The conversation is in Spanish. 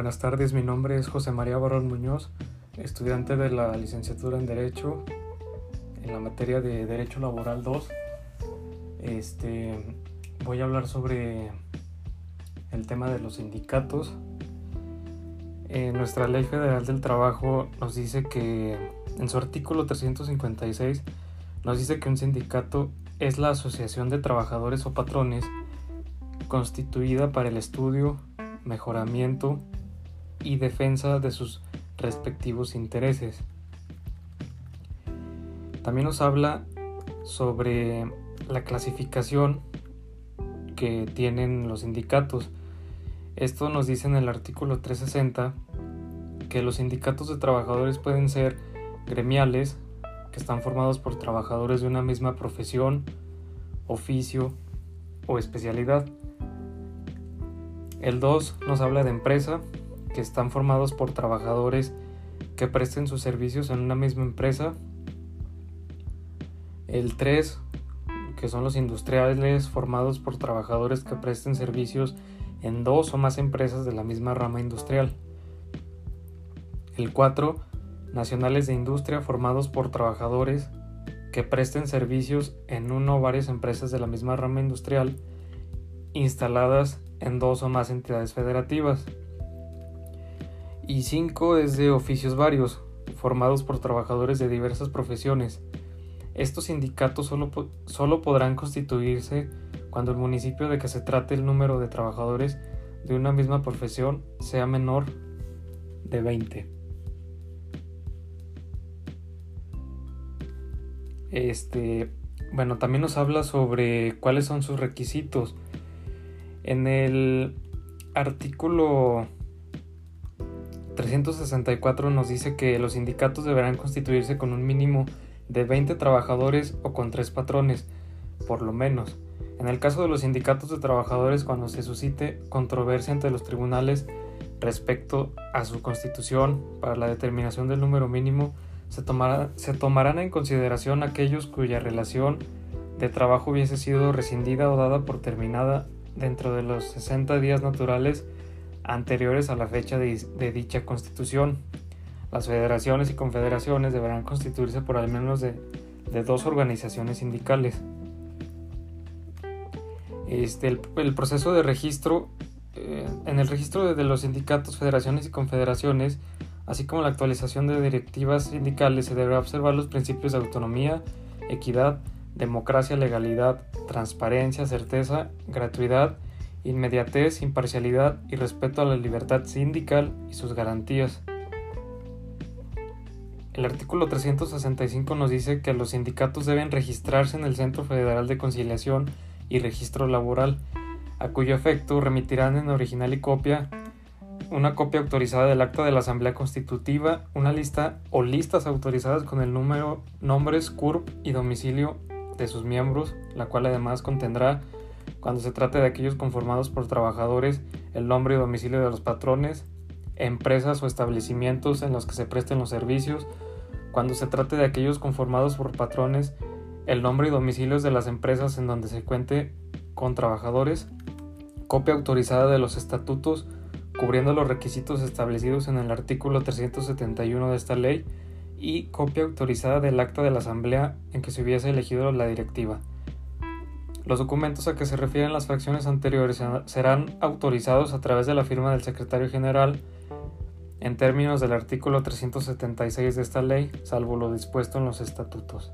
Buenas tardes, mi nombre es José María Barón Muñoz, estudiante de la licenciatura en Derecho en la materia de Derecho Laboral 2. Este, voy a hablar sobre el tema de los sindicatos. En nuestra Ley Federal del Trabajo nos dice que en su artículo 356 nos dice que un sindicato es la asociación de trabajadores o patrones constituida para el estudio, mejoramiento y defensa de sus respectivos intereses. También nos habla sobre la clasificación que tienen los sindicatos. Esto nos dice en el artículo 360 que los sindicatos de trabajadores pueden ser gremiales, que están formados por trabajadores de una misma profesión, oficio o especialidad. El 2 nos habla de empresa, que están formados por trabajadores que presten sus servicios en una misma empresa. El 3, que son los industriales formados por trabajadores que presten servicios en dos o más empresas de la misma rama industrial. El 4, nacionales de industria formados por trabajadores que presten servicios en una o varias empresas de la misma rama industrial instaladas en dos o más entidades federativas. Y cinco es de oficios varios, formados por trabajadores de diversas profesiones. Estos sindicatos solo, solo podrán constituirse cuando el municipio de que se trate el número de trabajadores de una misma profesión sea menor de 20. Este, bueno, también nos habla sobre cuáles son sus requisitos. En el artículo 364 nos dice que los sindicatos deberán constituirse con un mínimo de 20 trabajadores o con tres patrones, por lo menos. En el caso de los sindicatos de trabajadores, cuando se suscite controversia entre los tribunales respecto a su constitución para la determinación del número mínimo, se, se tomarán en consideración aquellos cuya relación de trabajo hubiese sido rescindida o dada por terminada dentro de los 60 días naturales anteriores a la fecha de, dicha constitución. Las federaciones y confederaciones deberán constituirse por al menos de, dos organizaciones sindicales. Este, el, proceso de registro, eh, en el registro de, los sindicatos, federaciones y confederaciones, así como la actualización de directivas sindicales, se deberá observar los principios de autonomía, equidad, democracia, legalidad, transparencia, certeza, gratuidad, inmediatez, imparcialidad y respeto a la libertad sindical y sus garantías. El artículo 365 nos dice que los sindicatos deben registrarse en el Centro Federal de Conciliación y Registro Laboral, a cuyo efecto remitirán en original y copia una copia autorizada del acta de la Asamblea Constitutiva, una lista o listas autorizadas con el número, nombres, CURP y domicilio de sus miembros, la cual además contendrá cuando se trate de aquellos conformados por trabajadores, el nombre y domicilio de los patrones, empresas o establecimientos en los que se presten los servicios, cuando se trate de aquellos conformados por patrones, el nombre y domicilios de las empresas en donde se cuente con trabajadores, copia autorizada de los estatutos cubriendo los requisitos establecidos en el artículo 371 de esta ley y copia autorizada del acta de la asamblea en que se hubiese elegido la directiva. Los documentos a que se refieren las fracciones anteriores serán autorizados a través de la firma del secretario general en términos del artículo 376 de esta ley, salvo lo dispuesto en los estatutos.